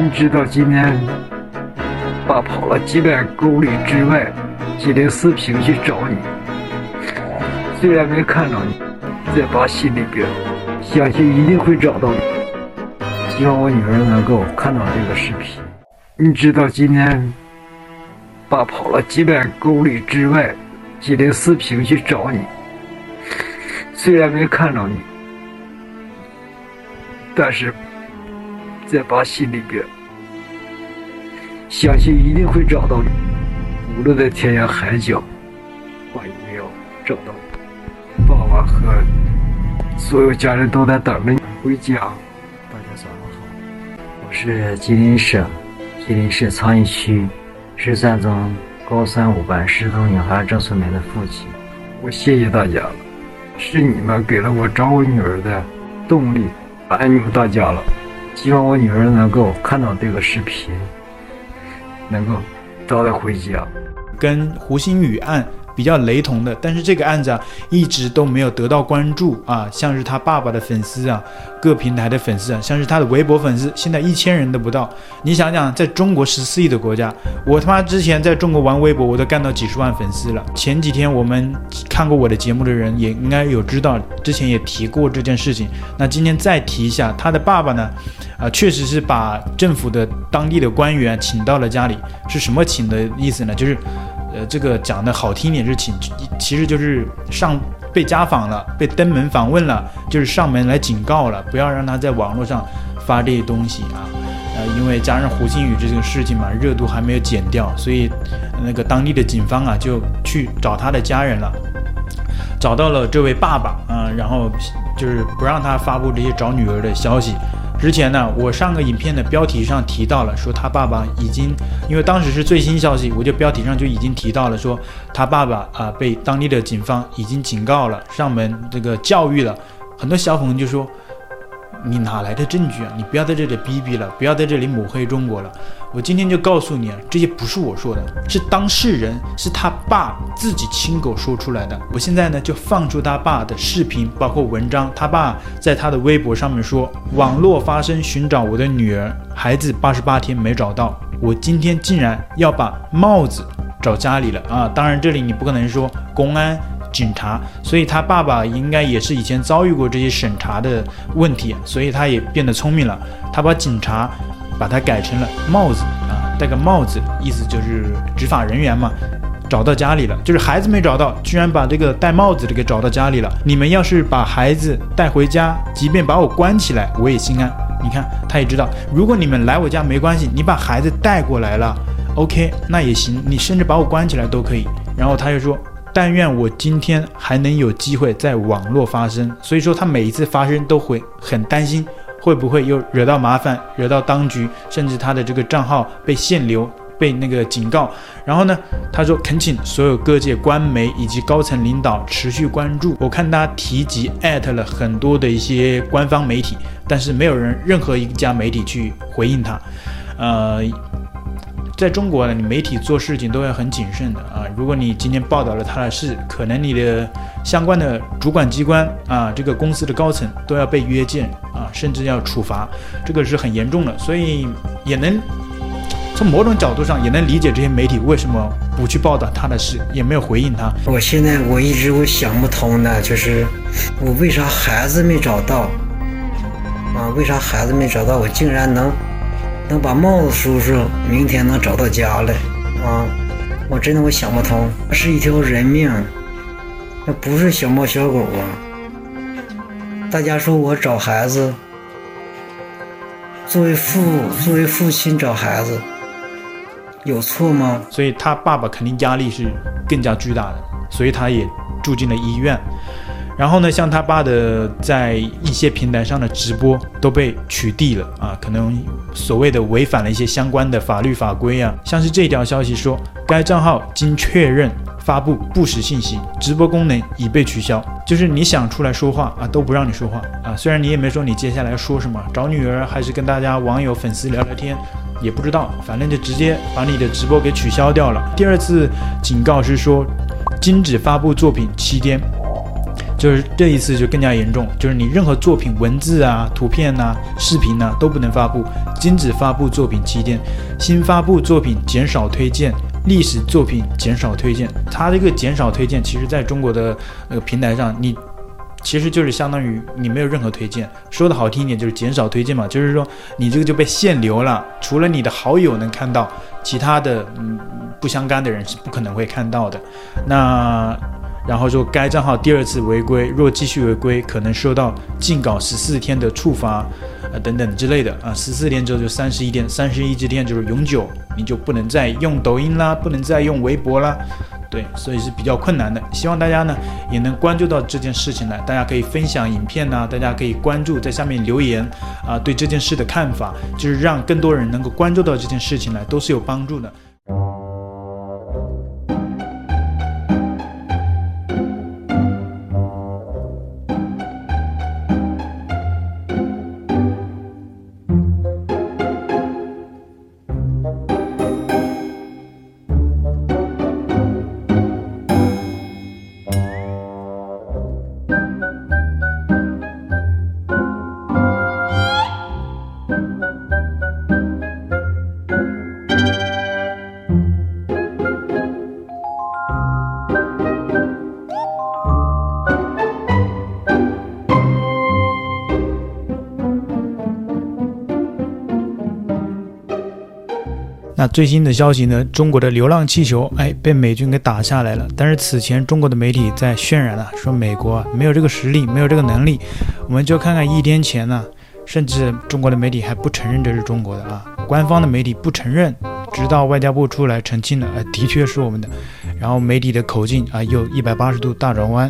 你知道今天爸跑了几百公里之外，吉林四平去找你。虽然没看到你，在爸心里边，相信一定会找到你。希望我女儿能够看到这个视频。你知道今天爸跑了几百公里之外，吉林四平去找你。虽然没看到你，但是在爸心里边，相信一定会找到你。无论在天涯海角，爸一定要找到你。爸爸和所有家人都在等着你回家。大家早上好，我是吉林省吉林市昌邑区十三中高三五班石头女孩郑素梅的父亲。我谢谢大家了。是你们给了我找我女儿的动力，感恩你们大家了。希望我女儿能够看到这个视频，能够早点回家。跟胡鑫宇案。比较雷同的，但是这个案子啊，一直都没有得到关注啊。像是他爸爸的粉丝啊，各平台的粉丝啊，像是他的微博粉丝，现在一千人都不到。你想想，在中国十四亿的国家，我他妈之前在中国玩微博，我都干到几十万粉丝了。前几天我们看过我的节目的人也应该有知道，之前也提过这件事情。那今天再提一下，他的爸爸呢，啊，确实是把政府的当地的官员请到了家里，是什么请的意思呢？就是。呃，这个讲的好听点是请，其实就是上被家访了，被登门访问了，就是上门来警告了，不要让他在网络上发这些东西啊。呃，因为加上胡鑫宇这个事情嘛，热度还没有减掉，所以那个当地的警方啊就去找他的家人了，找到了这位爸爸啊，然后就是不让他发布这些找女儿的消息。之前呢，我上个影片的标题上提到了，说他爸爸已经，因为当时是最新消息，我就标题上就已经提到了，说他爸爸啊、被当地的警方已经警告了，上门这个教育了。很多小粉红就说。你哪来的证据啊？你不要在这里逼逼了，不要在这里抹黑中国了。我今天就告诉你啊，这些不是我说的，是当事人，是他爸自己亲口说出来的。我现在呢就放出他爸的视频，包括文章。他爸在他的微博上面说：“网络发生寻找我的女儿，孩子八十八天没找到，我今天竟然要把帽子找家里了啊！”当然，这里你不可能说公安。警察，所以他爸爸应该也是以前遭遇过这些审查的问题，所以他也变得聪明了。他把警察把他改成了帽子啊，戴个帽子，意思就是执法人员嘛。找到家里了，就是孩子没找到，居然把这个戴帽子的给找到家里了。你们要是把孩子带回家，即便把我关起来，我也心安。你看，他也知道，如果你们来我家没关系，你把孩子带过来了，OK，那也行，你甚至把我关起来都可以。然后他又说。但愿我今天还能有机会在网络发声，所以说他每一次发声都会很担心，会不会又惹到麻烦，惹到当局，甚至他的这个账号被限流，被那个警告。然后呢，他说恳请所有各界官媒以及高层领导持续关注。我看他提及艾特了很多的一些官方媒体，但是没有人任何一家媒体去回应他，呃。在中国呢，你媒体做事情都要很谨慎的啊。如果你今天报道了他的事，可能你的相关的主管机关啊，这个公司的高层都要被约见啊，甚至要处罚，这个是很严重的。所以也能从某种角度上也能理解这些媒体为什么不去报道他的事，也没有回应他。我现在我一直我想不通的就是我为啥孩子没找到啊？为啥孩子没找到？我竟然能。能把帽子叔叔明天能找到家来啊！我真的我想不通，那是一条人命，那不是小猫小狗啊！大家说我找孩子，作为父作为父亲找孩子有错吗？所以他爸爸肯定压力是更加巨大的，所以他也住进了医院。然后呢，像他爸的在一些平台上的直播都被取缔了啊，可能所谓的违反了一些相关的法律法规啊。像是这条消息说，该账号经确认发布不实信息，直播功能已被取消。就是你想出来说话啊，都不让你说话啊。虽然你也没说你接下来说什么，找女儿还是跟大家网友粉丝聊聊天，也不知道，反正就直接把你的直播给取消掉了。第二次警告是说，禁止发布作品七天。就是这一次就更加严重，就是你任何作品、文字啊、图片呐、视频呐、都不能发布，禁止发布作品七天，新发布作品减少推荐，历史作品减少推荐。它这个减少推荐，其实在中国的那个平台上，你其实就是相当于你没有任何推荐。说的好听一点，就是减少推荐嘛，就是说你这个就被限流了，除了你的好友能看到，其他的嗯不相干的人是不可能会看到的。那。然后说，该账号第二次违规，若继续违规，可能受到禁稿十四天的处罚，啊、呃、等等之类的啊。十四天之后就三十一天，三十一天就是永久，你就不能再用抖音啦，不能再用微博啦，对，所以是比较困难的。希望大家呢也能关注到这件事情来，大家可以分享影片呐、大家可以关注在下面留言啊，对这件事的看法，就是让更多人能够关注到这件事情来，都是有帮助的。那最新的消息呢？中国的流浪气球哎被美军给打下来了。但是此前中国的媒体在渲染了，说美国没有这个实力，没有这个能力。我们就看看一天前呢，甚至中国的媒体还不承认这是中国的啊，官方的媒体不承认，直到外交部出来澄清了，的确是我们的。然后媒体的口径啊又一百八十度大转弯。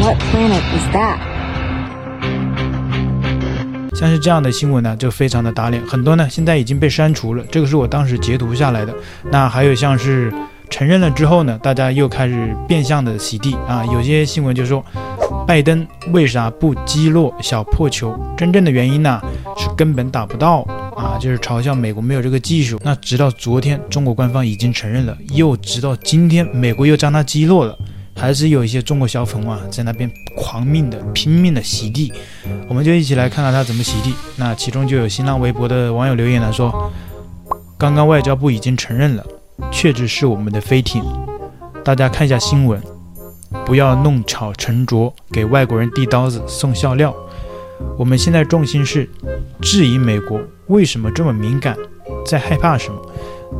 What planet is that? 像是这样的新闻呢，就非常的打脸，很多呢现在已经被删除了。这个是我当时截图下来的。那还有像是承认了之后呢，大家又开始变相的洗地啊。有些新闻就说，拜登为啥不击落小破球？真正的原因呢是根本打不到啊，就是嘲笑美国没有这个技术。那直到昨天，中国官方已经承认了，又直到今天，美国又将它击落了。还是有一些中国小粉啊，在那边狂命的、拼命的洗地，我们就一起来看看他怎么洗地。那其中就有新浪微博的网友留言来说：“刚刚外交部已经承认了，确实是我们的飞艇。大家看一下新闻，不要弄巧成拙，给外国人递刀子送笑料。我们现在重心是质疑美国为什么这么敏感，在害怕什么。”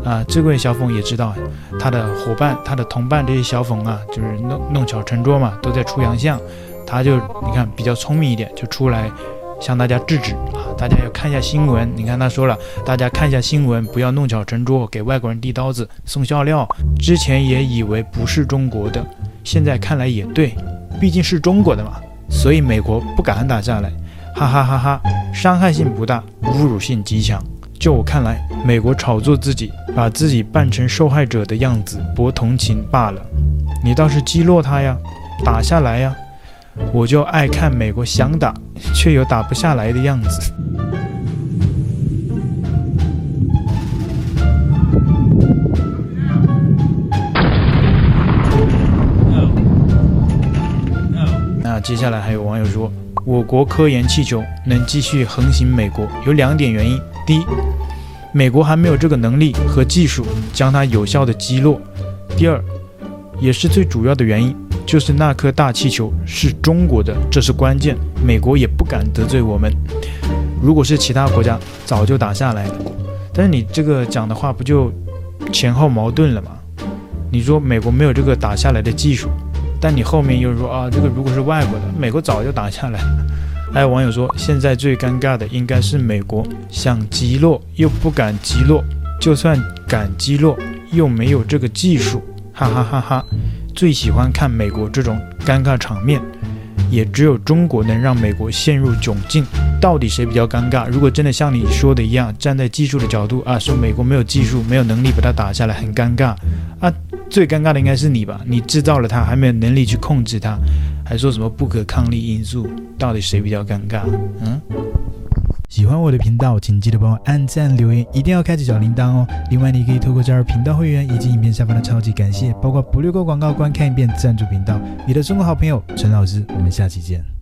啊，这位小粉也知道，他的伙伴、他的同伴这些小粉啊，就是弄弄巧成拙嘛，都在出洋相。他就你看比较聪明一点，就出来向大家制止啊。大家要看一下新闻，你看他说了，大家看一下新闻，不要弄巧成拙，给外国人递刀子送笑料。之前也以为不是中国的，现在看来也对，毕竟是中国的嘛，所以美国不敢打下来，哈哈哈哈，伤害性不大，侮辱性极强。就我看来，美国炒作自己，把自己扮成受害者的样子博同情罢了。你倒是击落他呀，打下来呀！我就爱看美国想打却又打不下来的样子。接下来还有网友说，我国科研气球能继续横行美国，有两点原因。第一，美国还没有这个能力和技术将它有效的击落；第二，也是最主要的原因，就是那颗大气球是中国的，这是关键。美国也不敢得罪我们。如果是其他国家，早就打下来了。但是你这个讲的话不就前后矛盾了吗？你说美国没有这个打下来的技术，但你后面又说啊，这个如果是外国的，美国早就打下来了。还有网友说，现在最尴尬的应该是美国想击落又不敢击落，就算敢击落又没有这个技术，哈哈哈哈！最喜欢看美国这种尴尬场面，也只有中国能让美国陷入窘境。到底谁比较尴尬？如果真的像你说的一样，站在技术的角度啊，说美国没有技术、没有能力把它打下来，很尴尬啊。最尴尬的应该是你吧？你制造了它，还没有能力去控制它，还说什么不可抗力因素？到底谁比较尴尬？嗯。喜欢我的频道，请记得帮我按赞、留言，一定要开启小铃铛哦。另外，你可以透过加入频道会员以及影片下方的超级感谢，包括不略过广告、观看一遍赞助频道。你的中国好朋友陈老师，我们下期见。